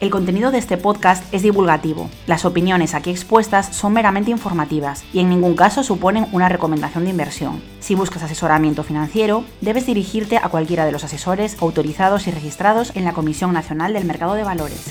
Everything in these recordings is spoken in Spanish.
El contenido de este podcast es divulgativo. Las opiniones aquí expuestas son meramente informativas y en ningún caso suponen una recomendación de inversión. Si buscas asesoramiento financiero, debes dirigirte a cualquiera de los asesores autorizados y registrados en la Comisión Nacional del Mercado de Valores.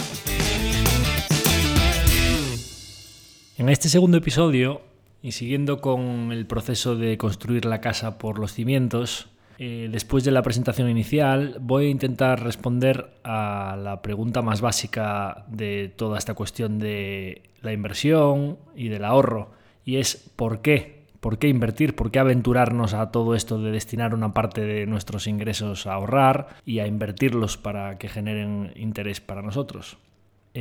En este segundo episodio, y siguiendo con el proceso de construir la casa por los cimientos, eh, después de la presentación inicial, voy a intentar responder a la pregunta más básica de toda esta cuestión de la inversión y del ahorro, y es ¿por qué? ¿Por qué invertir? ¿Por qué aventurarnos a todo esto de destinar una parte de nuestros ingresos a ahorrar y a invertirlos para que generen interés para nosotros?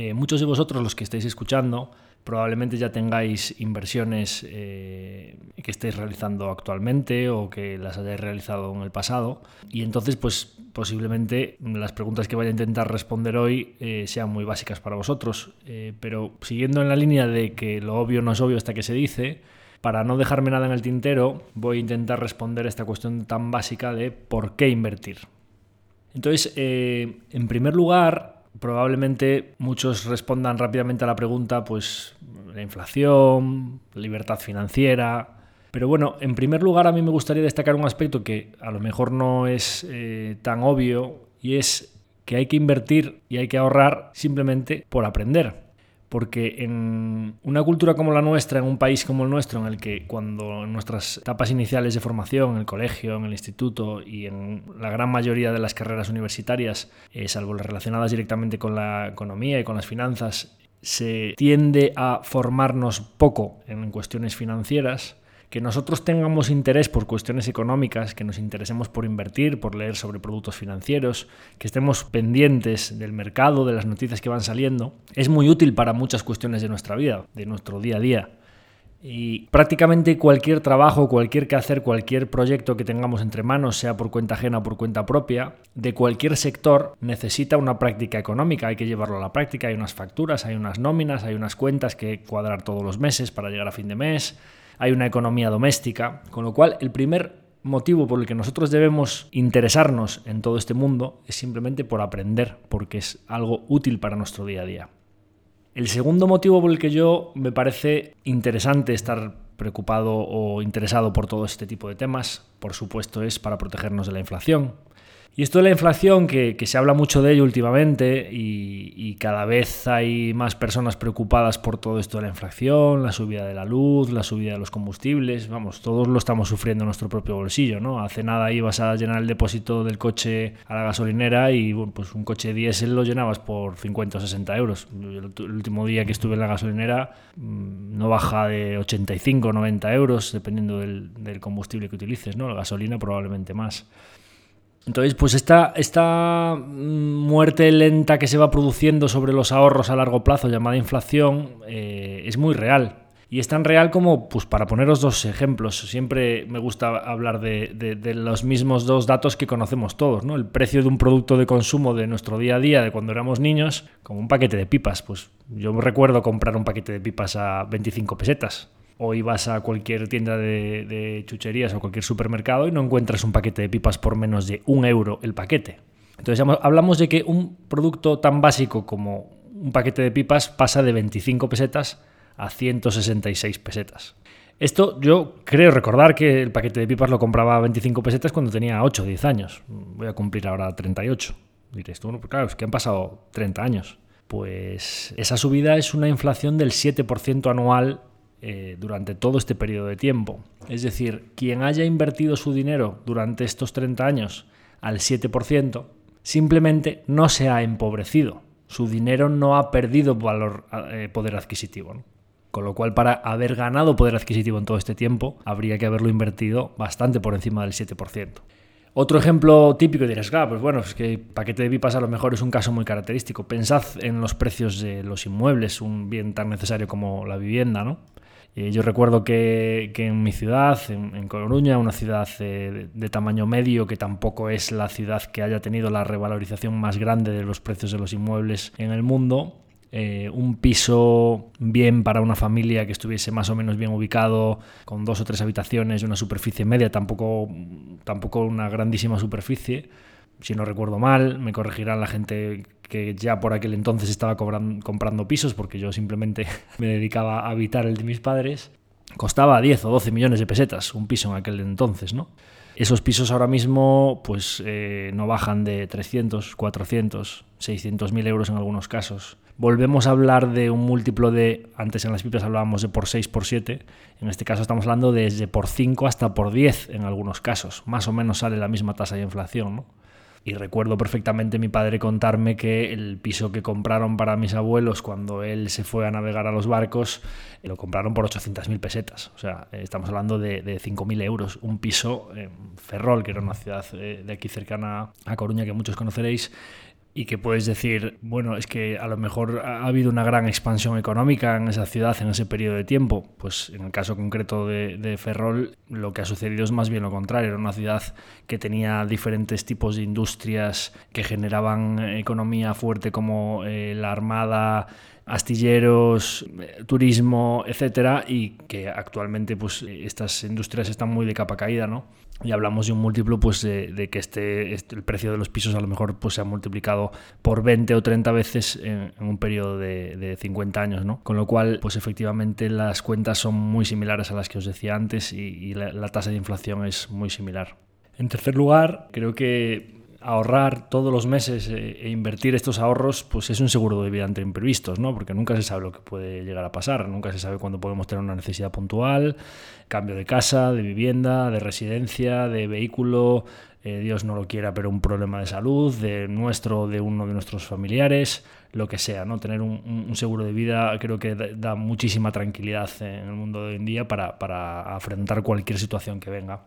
Eh, muchos de vosotros, los que estáis escuchando, probablemente ya tengáis inversiones eh, que estéis realizando actualmente o que las hayáis realizado en el pasado. Y entonces, pues posiblemente las preguntas que vaya a intentar responder hoy eh, sean muy básicas para vosotros. Pero siguiendo en la línea de que lo obvio no es obvio hasta que se dice, para no dejarme nada en el tintero, voy a intentar responder esta cuestión tan básica de por qué invertir. Entonces, en primer lugar, probablemente muchos respondan rápidamente a la pregunta, pues la inflación, libertad financiera. Pero bueno, en primer lugar a mí me gustaría destacar un aspecto que a lo mejor no es eh, tan obvio y es que hay que invertir y hay que ahorrar simplemente por aprender porque en una cultura como la nuestra, en un país como el nuestro, en el que cuando en nuestras etapas iniciales de formación, en el colegio, en el instituto y en la gran mayoría de las carreras universitarias, eh, salvo las relacionadas directamente con la economía y con las finanzas, se tiende a formarnos poco en cuestiones financieras, que nosotros tengamos interés por cuestiones económicas, que nos interesemos por invertir, por leer sobre productos financieros, que estemos pendientes del mercado, de las noticias que van saliendo, es muy útil para muchas cuestiones de nuestra vida, de nuestro día a día. Y prácticamente cualquier trabajo, cualquier quehacer, cualquier proyecto que tengamos entre manos, sea por cuenta ajena o por cuenta propia, de cualquier sector, necesita una práctica económica. Hay que llevarlo a la práctica, hay unas facturas, hay unas nóminas, hay unas cuentas que cuadrar todos los meses para llegar a fin de mes hay una economía doméstica, con lo cual el primer motivo por el que nosotros debemos interesarnos en todo este mundo es simplemente por aprender, porque es algo útil para nuestro día a día. El segundo motivo por el que yo me parece interesante estar preocupado o interesado por todo este tipo de temas, por supuesto, es para protegernos de la inflación. Y esto de la inflación, que, se habla mucho de ello últimamente y, cada vez hay más personas preocupadas por todo esto de la inflación, la subida de la luz, la subida de los combustibles, vamos, todos lo estamos sufriendo en nuestro propio bolsillo, ¿no? Hace nada ibas a llenar el depósito del coche a la gasolinera y pues un coche diésel lo llenabas por 50 o 60 euros. El, último día que estuve en la gasolinera mm, no baja de 85 o 90 euros, dependiendo del, del combustible que utilices, ¿no? La gasolina probablemente más. Entonces, pues esta, esta mm, muerte lenta que se va produciendo sobre los ahorros a largo plazo, llamada inflación, eh, es muy real. Y es tan real como, pues para poneros dos ejemplos, siempre me gusta hablar de, los mismos dos datos que conocemos todos, ¿no? El precio de un producto de consumo de nuestro día a día, de cuando éramos niños, como un paquete de pipas. Pues yo recuerdo comprar un paquete de pipas a 25 pesetas o ibas a cualquier tienda de, chucherías o cualquier supermercado y no encuentras un paquete de pipas por menos de un euro el paquete. Entonces hablamos de que un producto tan básico como un paquete de pipas pasa de 25 pesetas a 166 pesetas. Esto yo creo recordar que el paquete de pipas lo compraba a 25 pesetas cuando tenía 8 o 10 años. Voy a cumplir ahora 38. Diréis tú, bueno, pues claro, es que han pasado 30 años. pues esa subida es una inflación del 7% anual eh, durante todo este periodo de tiempo. Es decir, quien haya invertido su dinero durante estos 30 años al 7%, simplemente no se ha empobrecido. Su dinero no ha perdido valor, eh, poder adquisitivo. Con lo cual, para haber ganado poder adquisitivo en todo este tiempo, habría que haberlo invertido bastante por encima del 7%. Otro ejemplo típico dirás, claro, pues bueno, es que paquete de VIPAS a lo mejor es un caso muy característico. Pensad en los precios de los inmuebles, un bien tan necesario como la vivienda, ¿no? Eh, yo recuerdo que, en mi ciudad, en, Coruña, una ciudad eh, de, tamaño medio, que tampoco es la ciudad que haya tenido la revalorización más grande de los precios de los inmuebles en el mundo, eh, un piso bien para una familia que estuviese más o menos bien ubicado, con dos o tres habitaciones, una superficie media, tampoco, tampoco una grandísima superficie. Si no recuerdo mal, me corregirán la gente que ya por aquel entonces estaba comprando pisos, porque yo simplemente me dedicaba a habitar el de mis padres. Costaba 10 o 12 millones de pesetas un piso en aquel entonces, ¿no? Esos pisos ahora mismo pues eh, no bajan de 300, 400, 600 mil euros en algunos casos. Volvemos a hablar de un múltiplo de, antes en las pipas hablábamos de por 6, por 7, en este caso estamos hablando desde por 5 hasta por 10 en algunos casos. Más o menos sale la misma tasa de inflación, ¿no? Y recuerdo perfectamente mi padre contarme que el piso que compraron para mis abuelos cuando él se fue a navegar a los barcos, lo compraron por 800.000 pesetas. O sea, estamos hablando de, de 5.000 euros. Un piso en Ferrol, que era una ciudad eh, de aquí cercana a Coruña que muchos conoceréis, y que puedes decir, bueno, es que a lo mejor ha habido una gran expansión económica en esa ciudad en ese periodo de tiempo. Pues en el caso concreto de, Ferrol, lo que ha sucedido es más bien lo contrario. Era una ciudad que tenía diferentes tipos de industrias que generaban economía fuerte como eh, la armada, astilleros, eh, turismo, etcétera, y que actualmente pues estas industrias están muy de capa caída, ¿no? Y hablamos de un múltiplo pues de, que este, este, el precio de los pisos a lo mejor pues se ha multiplicado por 20 o 30 veces en, un periodo de, 50 años, ¿no? Con lo cual, pues efectivamente las cuentas son muy similares a las que os decía antes y, la tasa de inflación es muy similar. En tercer lugar, creo que ahorrar todos los meses eh, e invertir estos ahorros, pues es un seguro de vida ante imprevistos, ¿no? Porque nunca se sabe lo que puede llegar a pasar, nunca se sabe cuándo podemos tener una necesidad puntual, cambio de casa, de vivienda, de residencia, de vehículo, eh, Dios no lo quiera, pero un problema de salud, de nuestro, de uno de nuestros familiares, lo que sea, ¿no? Tener un, seguro de vida creo que da, muchísima tranquilidad en el mundo de hoy en día para, para afrontar cualquier situación que venga.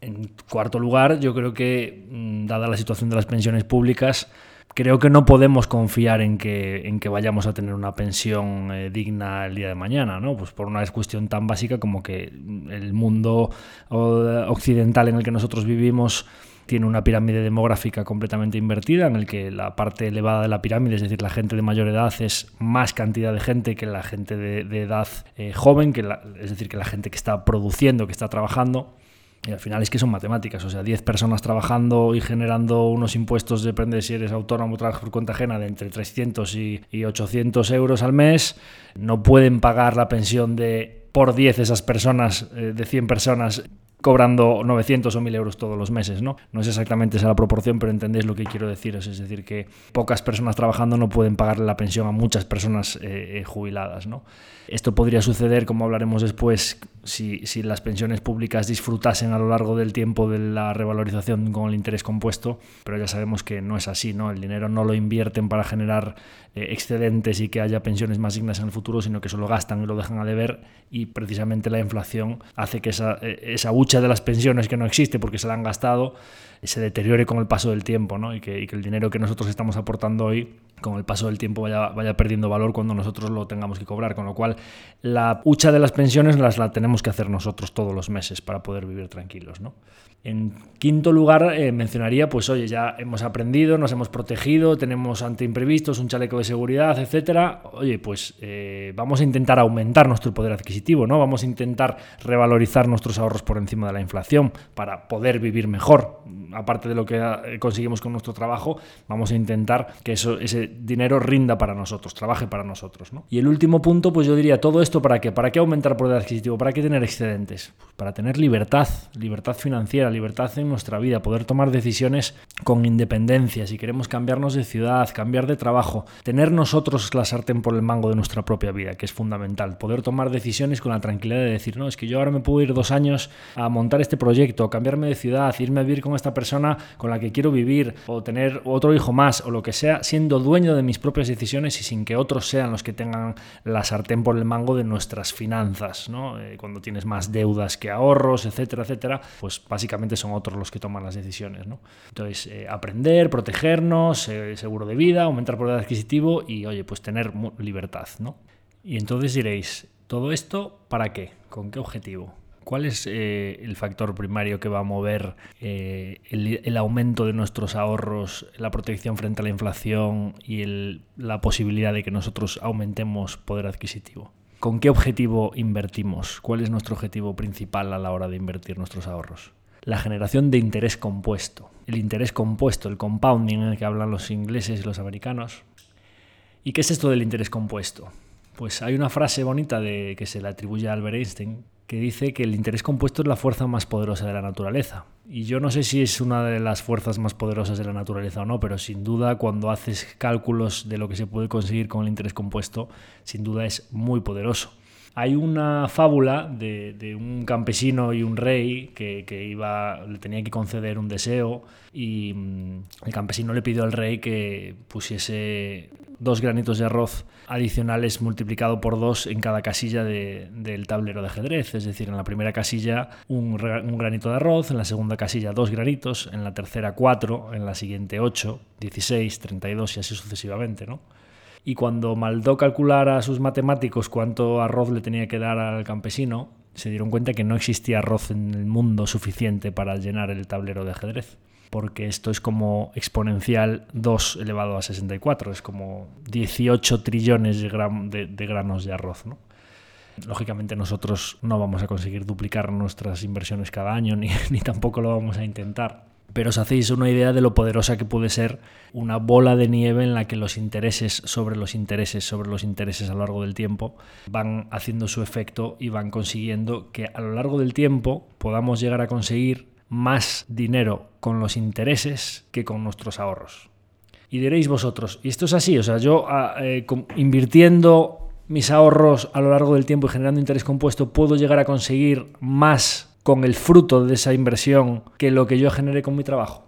En cuarto lugar, yo creo que, mm, dada la situación de las pensiones públicas, creo que no podemos confiar en que, vayamos a tener una pensión eh, digna el día de mañana, ¿no? Pues por una cuestión tan básica como que el mundo occidental en el que nosotros vivimos tiene una pirámide demográfica completamente invertida, en el que la parte elevada de la pirámide, es decir, la gente de mayor edad, es más cantidad de gente que la gente de, edad eh, joven, que es decir, que la gente que está produciendo, que está trabajando. Y al final es que son matemáticas, o sea, 10 personas trabajando y generando unos impuestos, depende si eres autónomo o trabajas por cuenta ajena, de entre 300 y, 800 euros al mes, no pueden pagar la pensión de por 10 esas personas, eh, de 100 personas, cobrando 900 o 1000 euros todos los meses, ¿no? No es exactamente esa la proporción, pero entendéis lo que quiero decir. Es decir, que pocas personas trabajando no pueden pagarle la pensión a muchas personas eh, eh, jubiladas, ¿no? Esto podría suceder, como hablaremos después, si, si, las pensiones públicas disfrutasen a lo largo del tiempo de la revalorización con el interés compuesto, pero ya sabemos que no es así, ¿no? El dinero no lo invierten para generar eh, excedentes y que haya pensiones más dignas en el futuro, sino que solo gastan y lo dejan a deber y precisamente la inflación hace que esa, esa hucha de las pensiones que no existe porque se la han gastado se deteriore con el paso del tiempo ¿no? y que el dinero que nosotros estamos aportando hoy con el paso del tiempo vaya, vaya perdiendo valor cuando nosotros lo tengamos que cobrar. Con lo cual, la hucha de las pensiones las la tenemos que hacer nosotros todos los meses para poder vivir tranquilos. ¿no? En quinto lugar, eh, mencionaría, pues oye, ya hemos aprendido, nos hemos protegido, tenemos ante imprevistos un chaleco de seguridad, etcétera. Oye, pues eh, vamos a intentar aumentar nuestro poder adquisitivo, ¿no? Vamos a intentar revalorizar nuestros ahorros por encima de la inflación para poder vivir mejor. Aparte de lo que eh, conseguimos con nuestro trabajo, vamos a intentar que eso, ese dinero rinda para nosotros, trabaje para nosotros. ¿no? Y el último punto, pues yo diría, todo esto para qué? ¿Para qué aumentar poder adquisitivo? ¿Para qué tener excedentes? Pues para tener libertad, libertad financiera, libertad en nuestra vida, poder tomar decisiones con independencia, si queremos cambiarnos de ciudad, cambiar de trabajo, tener nosotros la sartén por el mango de nuestra propia vida, que es fundamental, poder tomar decisiones con la tranquilidad de decir, no, es que yo ahora me puedo ir dos años a montar este proyecto, cambiarme de ciudad, irme a vivir con esta persona con la que quiero vivir, o tener otro hijo más, o lo que sea, siendo dueño de mis propias decisiones y sin que otros sean los que tengan la sartén por el mango de nuestras finanzas, ¿no? Eh, cuando tienes más deudas que ahorros, etcétera, etcétera, pues básicamente son otros los que toman las decisiones, ¿no? Entonces, eh, aprender, protegernos, eh, seguro de vida, aumentar poder adquisitivo y, oye, pues tener libertad, ¿no? Y entonces diréis, ¿todo esto para qué? ¿Con qué objetivo? ¿Cuál es eh, el factor primario que va a mover eh, el, aumento de nuestros ahorros, la protección frente a la inflación y la posibilidad de que nosotros aumentemos poder adquisitivo? ¿Con qué objetivo invertimos? ¿Cuál es nuestro objetivo principal a la hora de invertir nuestros ahorros? La generación de interés compuesto. El interés compuesto, el compounding en el que hablan los ingleses y los americanos. ¿Y qué es esto del interés compuesto? Pues hay una frase bonita de, que se le atribuye a Albert Einstein que dice que el interés compuesto es la fuerza más poderosa de la naturaleza. Y yo no sé si es una de las fuerzas más poderosas de la naturaleza o no, pero sin duda cuando haces cálculos de lo que se puede conseguir con el interés compuesto, sin duda es muy poderoso. Hay una fábula de, un campesino y un rey que, le tenía que conceder un deseo y mm, el campesino le pidió al rey que pusiese dos granitos de arroz adicionales multiplicado por dos en cada casilla del tablero de ajedrez. Es decir, en la primera casilla un, granito de arroz, en la segunda casilla dos granitos, en la tercera cuatro, en la siguiente ocho, 16, 32 y así sucesivamente. ¿no? Y cuando maldó calcular a sus matemáticos cuánto arroz le tenía que dar al campesino, se dieron cuenta que no existía arroz en el mundo suficiente para llenar el tablero de ajedrez porque esto es como exponencial 2 elevado a 64, es como 18 trillones de, granos de arroz. Lógicamente nosotros no vamos a conseguir duplicar nuestras inversiones cada año, ni tampoco lo vamos a intentar. Pero os hacéis una idea de lo poderosa que puede ser una bola de nieve en la que los intereses sobre los intereses sobre los intereses a lo largo del tiempo van haciendo su efecto y van consiguiendo que a lo largo del tiempo podamos llegar a conseguir más dinero con los intereses que con nuestros ahorros. Y diréis vosotros, y esto es así, o sea, yo ah, eh, invirtiendo mis ahorros a lo largo del tiempo y generando interés compuesto, puedo llegar a conseguir más con el fruto de esa inversión que lo que yo generé con mi trabajo.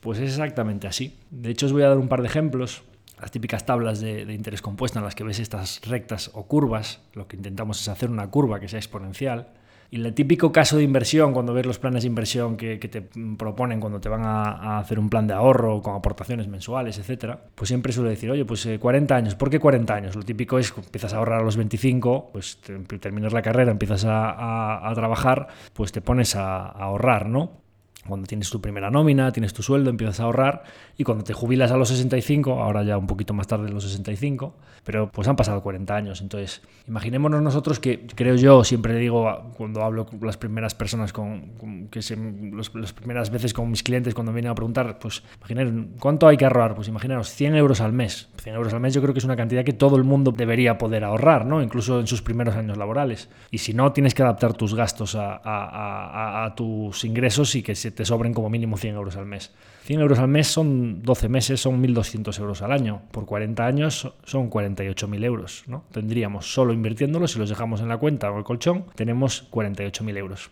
Pues es exactamente así. De hecho, os voy a dar un par de ejemplos. Las típicas tablas de, de interés compuesto en las que ves estas rectas o curvas. Lo que intentamos es hacer una curva que sea exponencial. Y el típico caso de inversión, cuando ves los planes de inversión que, te proponen cuando te van a, hacer un plan de ahorro con aportaciones mensuales, etcétera, pues siempre suele decir, oye, pues 40 eh, años, ¿por qué 40 años? Lo típico es que empiezas a ahorrar a los 25, pues terminas la carrera, empiezas a, trabajar, pues te pones a ahorrar, ¿no? Cuando tienes tu primera nómina, tienes tu sueldo, empiezas a ahorrar y cuando te jubilas a los 65, ahora ya un poquito más tarde de los 65, pero pues han pasado 40 años. Entonces, imaginémonos nosotros que, creo yo, siempre digo cuando hablo con las primeras personas, con, que las primeras veces con mis clientes cuando vienen a preguntar, pues imaginen, ¿cuánto hay que ahorrar? Pues imaginaros, 100 euros al mes. 100 euros al mes yo creo que es una cantidad que todo el mundo debería poder ahorrar, ¿no? Incluso en sus primeros años laborales. Y si no, tienes que adaptar tus gastos a, a, a tus ingresos y que se te sobren como mínimo 100 euros al mes. 100 euros al mes son 12 meses, son 1.200 euros al año. Por 40 años son 48.000 euros. ¿no? Tendríamos, solo invirtiéndolos, si los dejamos en la cuenta o el colchón, tenemos 48.000 euros.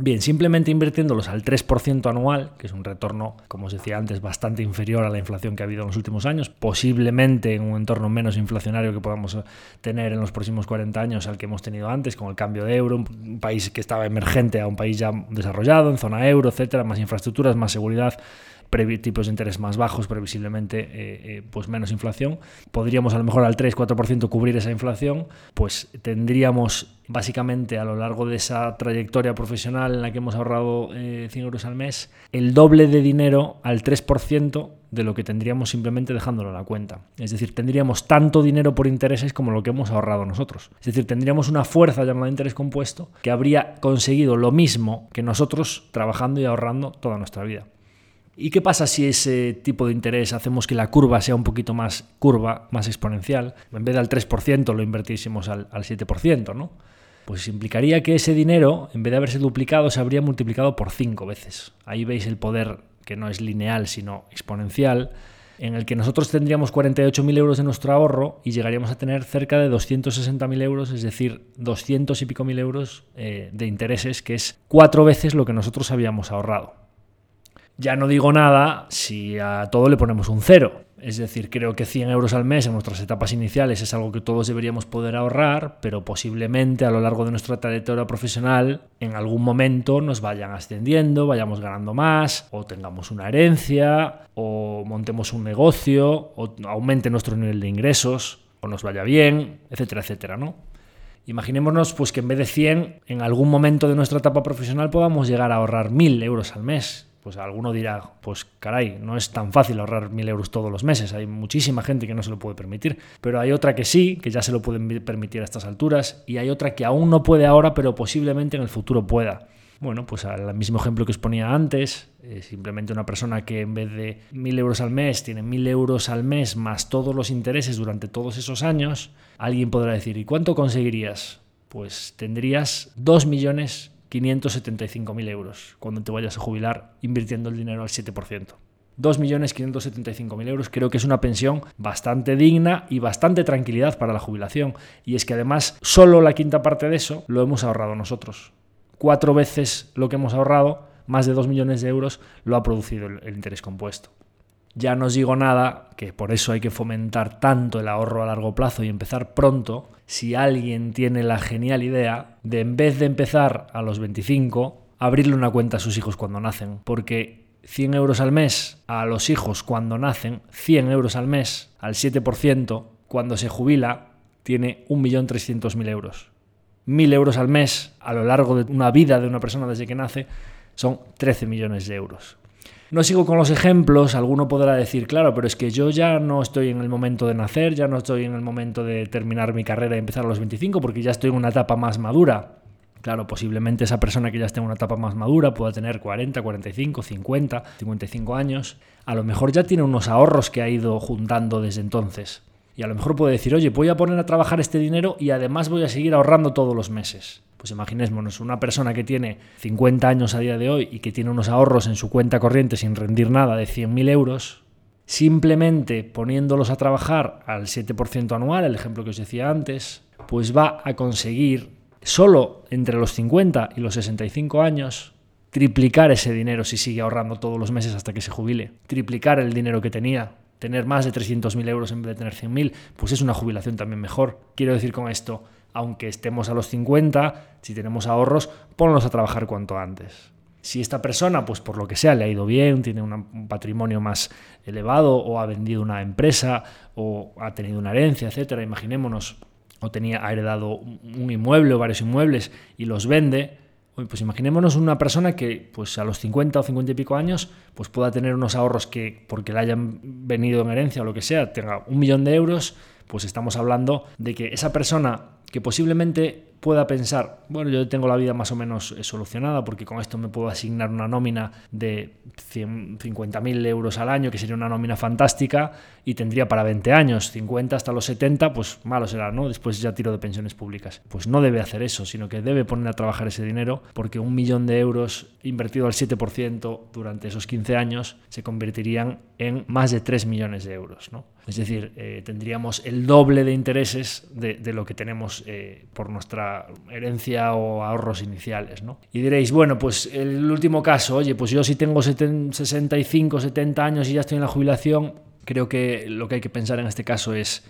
Bien, simplemente invirtiéndolos al 3% anual, que es un retorno, como os decía antes, bastante inferior a la inflación que ha habido en los últimos años, posiblemente en un entorno menos inflacionario que podamos tener en los próximos 40 años al que hemos tenido antes, con el cambio de euro, un país que estaba emergente a un país ya desarrollado, en zona euro, etcétera, más infraestructuras, más seguridad, tipos de interés más bajos, previsiblemente eh, eh, pues menos inflación. Podríamos a lo mejor al 3-4% cubrir esa inflación, pues tendríamos básicamente a lo largo de esa trayectoria profesional en la que hemos ahorrado 100 eh, euros al mes, el doble de dinero al 3% de lo que tendríamos simplemente dejándolo en la cuenta. Es decir, tendríamos tanto dinero por intereses como lo que hemos ahorrado nosotros. Es decir, tendríamos una fuerza llamada interés compuesto que habría conseguido lo mismo que nosotros trabajando y ahorrando toda nuestra vida. ¿Y qué pasa si ese tipo de interés hacemos que la curva sea un poquito más curva, más exponencial? En vez del 3% lo invertísemos al, al 7%, ¿no? Pues implicaría que ese dinero, en vez de haberse duplicado, se habría multiplicado por 5 veces. Ahí veis el poder que no es lineal, sino exponencial, en el que nosotros tendríamos 48.000 euros de nuestro ahorro y llegaríamos a tener cerca de 260.000 euros, es decir, 200 y pico mil euros eh, de intereses, que es cuatro veces lo que nosotros habíamos ahorrado. Ya no digo nada si a todo le ponemos un cero. Es decir, creo que 100 euros al mes en nuestras etapas iniciales es algo que todos deberíamos poder ahorrar, pero posiblemente a lo largo de nuestra trayectoria profesional en algún momento nos vayan ascendiendo, vayamos ganando más, o tengamos una herencia, o montemos un negocio, o aumente nuestro nivel de ingresos, o nos vaya bien, etcétera, etcétera, ¿no? Imaginémonos pues que en vez de 100, en algún momento de nuestra etapa profesional podamos llegar a ahorrar 1000 euros al mes pues alguno dirá, pues caray, no es tan fácil ahorrar mil euros todos los meses, hay muchísima gente que no se lo puede permitir, pero hay otra que sí, que ya se lo pueden permitir a estas alturas, y hay otra que aún no puede ahora, pero posiblemente en el futuro pueda. Bueno, pues al mismo ejemplo que os ponía antes, eh, simplemente una persona que en vez de mil euros al mes tiene mil euros al mes más todos los intereses durante todos esos años, alguien podrá decir, ¿y cuánto conseguirías? Pues tendrías dos millones 575.000 euros cuando te vayas a jubilar invirtiendo el dinero al 7%. 2.575.000 euros creo que es una pensión bastante digna y bastante tranquilidad para la jubilación. Y es que además solo la quinta parte de eso lo hemos ahorrado nosotros. Cuatro veces lo que hemos ahorrado, más de 2 millones de euros, lo ha producido el interés compuesto. Ya no os digo nada, que por eso hay que fomentar tanto el ahorro a largo plazo y empezar pronto, si alguien tiene la genial idea de en vez de empezar a los 25, abrirle una cuenta a sus hijos cuando nacen. Porque 100 euros al mes a los hijos cuando nacen, 100 euros al mes al 7%, cuando se jubila, tiene 1.300.000 euros. 1.000 euros al mes a lo largo de una vida de una persona desde que nace son 13 millones de euros. No sigo con los ejemplos, alguno podrá decir, claro, pero es que yo ya no estoy en el momento de nacer, ya no estoy en el momento de terminar mi carrera y empezar a los 25 porque ya estoy en una etapa más madura. Claro, posiblemente esa persona que ya esté en una etapa más madura pueda tener 40, 45, 50, 55 años. A lo mejor ya tiene unos ahorros que ha ido juntando desde entonces. Y a lo mejor puede decir, oye, voy a poner a trabajar este dinero y además voy a seguir ahorrando todos los meses. Pues imaginémonos, una persona que tiene 50 años a día de hoy y que tiene unos ahorros en su cuenta corriente sin rendir nada de 100.000 euros, simplemente poniéndolos a trabajar al 7% anual, el ejemplo que os decía antes, pues va a conseguir solo entre los 50 y los 65 años triplicar ese dinero si sigue ahorrando todos los meses hasta que se jubile, triplicar el dinero que tenía, tener más de 300.000 euros en vez de tener 100.000, pues es una jubilación también mejor. Quiero decir con esto, aunque estemos a los 50, si tenemos ahorros, ponlos a trabajar cuanto antes. Si esta persona, pues por lo que sea, le ha ido bien, tiene un patrimonio más elevado, o ha vendido una empresa, o ha tenido una herencia, etcétera, imaginémonos, o tenía, ha heredado un inmueble o varios inmuebles y los vende, pues imaginémonos una persona que pues a los 50 o 50 y pico años pues pueda tener unos ahorros que porque le hayan venido en herencia o lo que sea, tenga un millón de euros, pues estamos hablando de que esa persona que posiblemente pueda pensar, bueno, yo tengo la vida más o menos eh, solucionada porque con esto me puedo asignar una nómina de 50.000 euros al año, que sería una nómina fantástica, y tendría para 20 años, 50 hasta los 70, pues malo será, ¿no? Después ya tiro de pensiones públicas. Pues no debe hacer eso, sino que debe poner a trabajar ese dinero porque un millón de euros invertido al 7% durante esos 15 años se convertirían en más de 3 millones de euros, ¿no? Es decir, eh, tendríamos el doble de intereses de, lo que tenemos eh, por nuestra herencia o ahorros iniciales. ¿no? Y diréis, bueno, pues el último caso, oye, pues yo si tengo 65, 70 años y ya estoy en la jubilación, creo que lo que hay que pensar en este caso es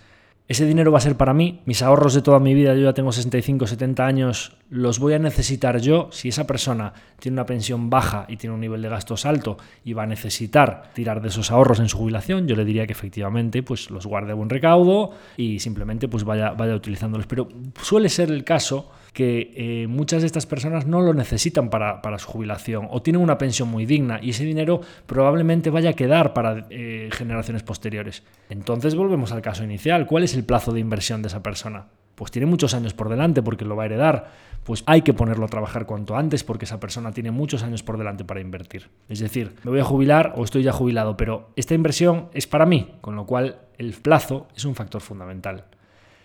ese dinero va a ser para mí, mis ahorros de toda mi vida, yo ya tengo 65, 70 años, los voy a necesitar yo. Si esa persona tiene una pensión baja y tiene un nivel de gastos alto y va a necesitar tirar de esos ahorros en su jubilación, yo le diría que efectivamente pues los guarde a buen recaudo y simplemente pues vaya, vaya utilizándolos. Pero suele ser el caso que eh, muchas de estas personas no lo necesitan para, su jubilación o tienen una pensión muy digna y ese dinero probablemente vaya a quedar para eh, generaciones posteriores. Entonces volvemos al caso inicial. ¿Cuál es el plazo de inversión de esa persona? pues tiene muchos años por delante porque lo va a heredar, pues hay que ponerlo a trabajar cuanto antes porque esa persona tiene muchos años por delante para invertir. Es decir, me voy a jubilar o estoy ya jubilado, pero esta inversión es para mí, con lo cual el plazo es un factor fundamental.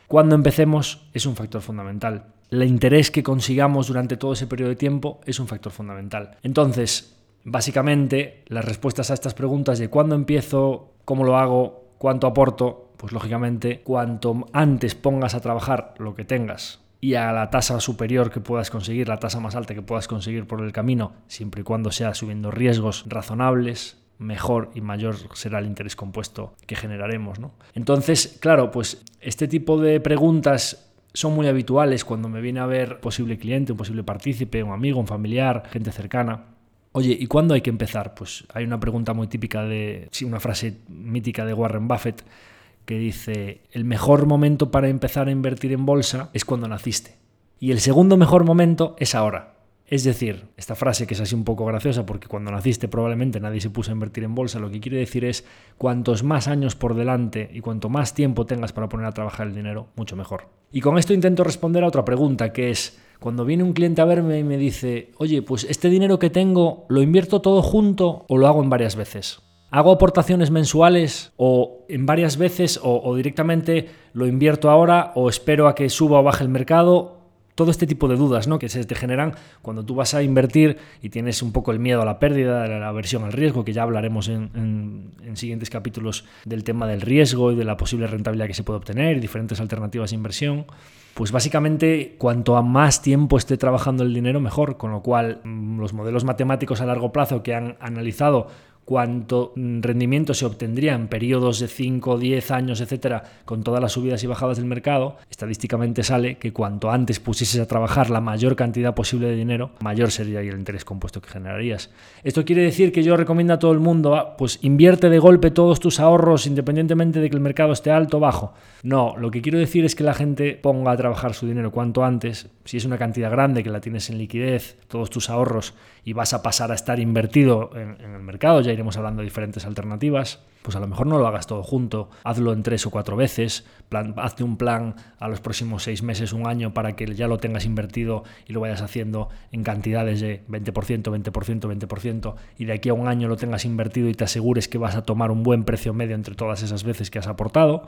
Cuando empecemos es un factor fundamental. El interés que consigamos durante todo ese periodo de tiempo es un factor fundamental. Entonces, básicamente, las respuestas a estas preguntas de cuándo empiezo, cómo lo hago, cuánto aporto, pues lógicamente, cuanto antes pongas a trabajar lo que tengas y a la tasa superior que puedas conseguir, la tasa más alta que puedas conseguir por el camino, siempre y cuando sea subiendo riesgos razonables, mejor y mayor será el interés compuesto que generaremos. ¿no? Entonces, claro, pues este tipo de preguntas son muy habituales cuando me viene a ver posible cliente, un posible partícipe, un amigo, un familiar, gente cercana. Oye, ¿y cuándo hay que empezar? Pues hay una pregunta muy típica de, sí, una frase mítica de Warren Buffett que dice, el mejor momento para empezar a invertir en bolsa es cuando naciste. Y el segundo mejor momento es ahora. Es decir, esta frase que es así un poco graciosa porque cuando naciste probablemente nadie se puso a invertir en bolsa, lo que quiere decir es cuantos más años por delante y cuanto más tiempo tengas para poner a trabajar el dinero, mucho mejor. Y con esto intento responder a otra pregunta que es, cuando viene un cliente a verme y me dice, oye, pues este dinero que tengo, ¿lo invierto todo junto o lo hago en varias veces? ¿Hago aportaciones mensuales o en varias veces o, directamente lo invierto ahora o espero a que suba o baje el mercado? Todo este tipo de dudas ¿no? que se te generan cuando tú vas a invertir y tienes un poco el miedo a la pérdida, la aversión al riesgo, que ya hablaremos en, en siguientes capítulos del tema del riesgo y de la posible rentabilidad que se puede obtener y diferentes alternativas de inversión. Pues básicamente cuanto a más tiempo esté trabajando el dinero, mejor. Con lo cual mm, los modelos matemáticos a largo plazo que han analizado cuánto rendimiento se obtendría en periodos de 5, 10 años, etcétera, con todas las subidas y bajadas del mercado, estadísticamente sale que cuanto antes pusieses a trabajar la mayor cantidad posible de dinero, mayor sería el interés compuesto que generarías. Esto quiere decir que yo recomiendo a todo el mundo, ah, pues invierte de golpe todos tus ahorros independientemente de que el mercado esté alto o bajo. No, lo que quiero decir es que la gente ponga a trabajar su dinero cuanto antes, si es una cantidad grande que la tienes en liquidez, todos tus ahorros, y vas a pasar a estar invertido en, el mercado, ya iremos hablando de diferentes alternativas, pues a lo mejor no lo hagas todo junto, hazlo en tres o cuatro veces, hazte un plan a los próximos seis meses, un año, para que ya lo tengas invertido y lo vayas haciendo en cantidades de 20%, 20%, 20%, y de aquí a un año lo tengas invertido y te asegures que vas a tomar un buen precio medio entre todas esas veces que has aportado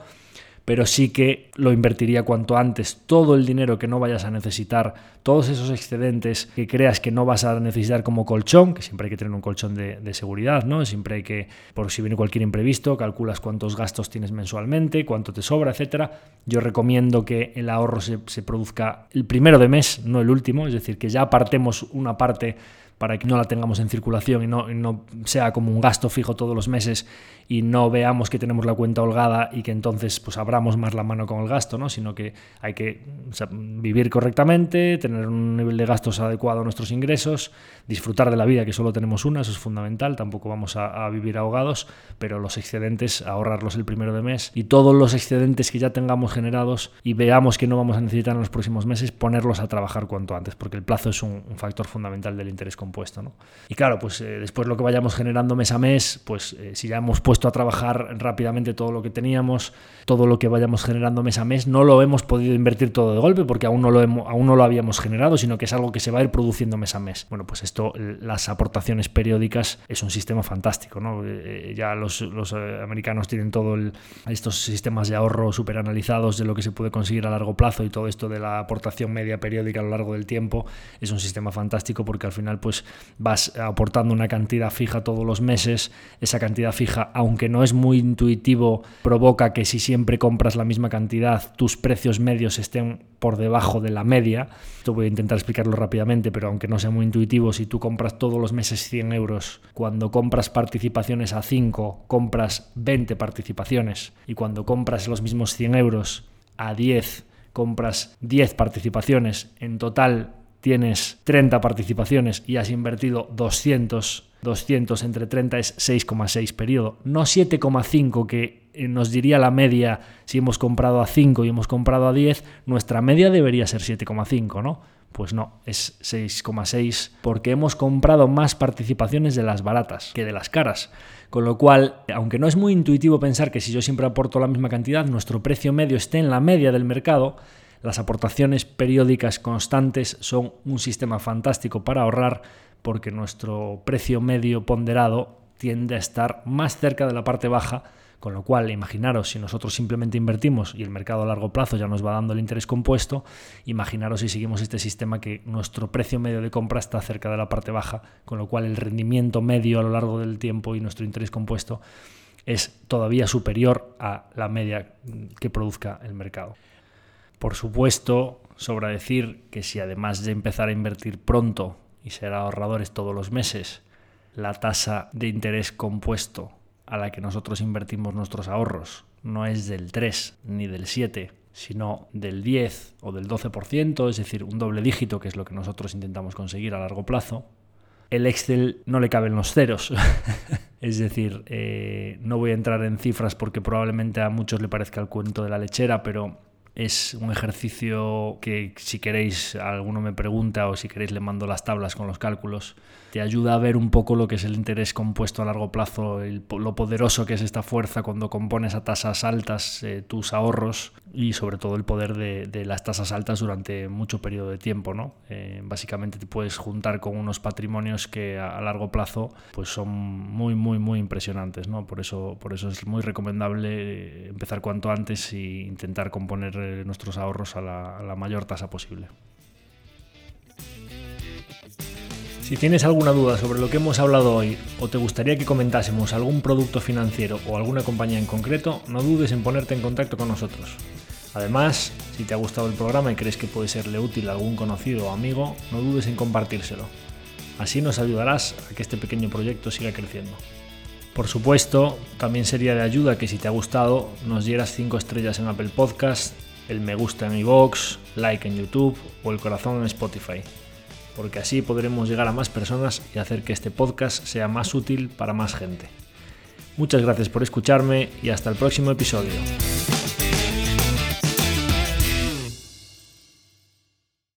pero sí que lo invertiría cuanto antes. Todo el dinero que no vayas a necesitar, todos esos excedentes que creas que no vas a necesitar como colchón, que siempre hay que tener un colchón de, seguridad, ¿no? Siempre hay que, por si viene cualquier imprevisto, calculas cuántos gastos tienes mensualmente, cuánto te sobra, etcétera. Yo recomiendo que el ahorro se, se produzca el primero de mes, no el último, es decir, que ya apartemos una parte para que no la tengamos en circulación y no, no, sea como un gasto fijo todos los meses y no veamos que tenemos la cuenta holgada y que entonces pues abramos más la mano con el gasto, ¿no? sino que hay que vivir correctamente, tener un nivel de gastos adecuado a nuestros ingresos, disfrutar de la vida que solo tenemos una, eso es fundamental, tampoco vamos a, vivir ahogados, pero los excedentes ahorrarlos el primero de mes y todos los excedentes que ya tengamos generados y veamos que no vamos a necesitar en los próximos meses, ponerlos a trabajar cuanto antes, porque el plazo es un, un factor fundamental del interés compuesto. ¿no? Y claro, pues eh, después lo que vayamos generando mes a mes, pues eh, si ya hemos puesto a trabajar rápidamente todo lo que teníamos, todo lo que vayamos generando mes a mes, no lo hemos podido invertir todo de golpe porque aún no lo, hemos, aún no lo habíamos generado, sino que es algo que se va a ir produciendo mes a mes. Bueno, pues esto, las aportaciones periódicas es un sistema fantástico. ¿no? Eh, ya los, los americanos tienen todos estos sistemas de ahorro súper analizados de lo que se puede conseguir a largo plazo y todo esto de la aportación media periódica a lo largo del tiempo es un sistema fantástico porque al final pues vas aportando una cantidad fija todos los meses. Esa cantidad fija, aunque no es muy intuitivo, provoca que si siempre compras la misma cantidad, tus precios medios estén por debajo de la media. Esto voy a intentar explicarlo rápidamente, pero aunque no sea muy intuitivo, si tú compras todos los meses 100 euros, cuando compras participaciones a 5, compras 20 participaciones. Y cuando compras los mismos 100 euros a 10, compras 10 participaciones. En total tienes 30 participaciones y has invertido 200, 200 entre 30 es 6,6 periodo, no 7,5 que eh, nos diría la media si hemos comprado a 5 y hemos comprado a 10, nuestra media debería ser 7,5, ¿no? Pues no, es 6,6 porque hemos comprado más participaciones de las baratas que de las caras. Con lo cual, aunque no es muy intuitivo pensar que si yo siempre aporto la misma cantidad, nuestro precio medio esté en la media del mercado, Las aportaciones periódicas constantes son un sistema fantástico para ahorrar porque nuestro precio medio ponderado tiende a estar más cerca de la parte baja con lo cual, imaginaros si nosotros simplemente invertimos y el mercado a largo plazo ya nos va dando el interés compuesto, imaginaros si seguimos este sistema que nuestro precio medio de compra está cerca de la parte baja, con lo cual el rendimiento medio a lo largo del tiempo y nuestro interés compuesto es todavía superior a la media que produzca el mercado. Por supuesto, sobra decir que si además de empezar a invertir pronto y ser ahorradores todos los meses, la tasa de interés compuesto a la que nosotros invertimos nuestros ahorros no es del 3 ni del 7, sino del 10 o del 12%, es decir, un doble dígito, que es lo que nosotros intentamos conseguir a largo plazo, el Excel no le caben los ceros. es decir, eh, no voy a entrar en cifras porque probablemente a muchos le parezca el cuento de la lechera, pero es un ejercicio que si queréis, alguno me pregunta o si queréis le mando las tablas con los cálculos, te ayuda a ver un poco lo que es el interés compuesto a largo plazo, lo poderoso que es esta fuerza cuando compones a tasas altas eh, tus ahorros y sobre todo el poder de, las tasas altas durante mucho periodo de tiempo. ¿no? Eh, básicamente te puedes juntar con unos patrimonios que a, largo plazo pues son muy, muy, muy impresionantes. ¿no? Por, eso, por eso es muy recomendable empezar cuanto antes e intentar componer nuestros ahorros a la, mayor tasa posible. Si tienes alguna duda sobre lo que hemos hablado hoy o te gustaría que comentásemos algún producto financiero o alguna compañía en concreto, no dudes en ponerte en contacto con nosotros. Además, si te ha gustado el programa y crees que puede serle útil a algún conocido o amigo, no dudes en compartírselo. Así nos ayudarás a que este pequeño proyecto siga creciendo. Por supuesto, también sería de ayuda que si te ha gustado nos dieras 5 estrellas en Apple Podcast el me gusta en iVoox, like en YouTube o el corazón en Spotify, porque así podremos llegar a más personas y hacer que este podcast sea más útil para más gente. Muchas gracias por escucharme y hasta el próximo episodio.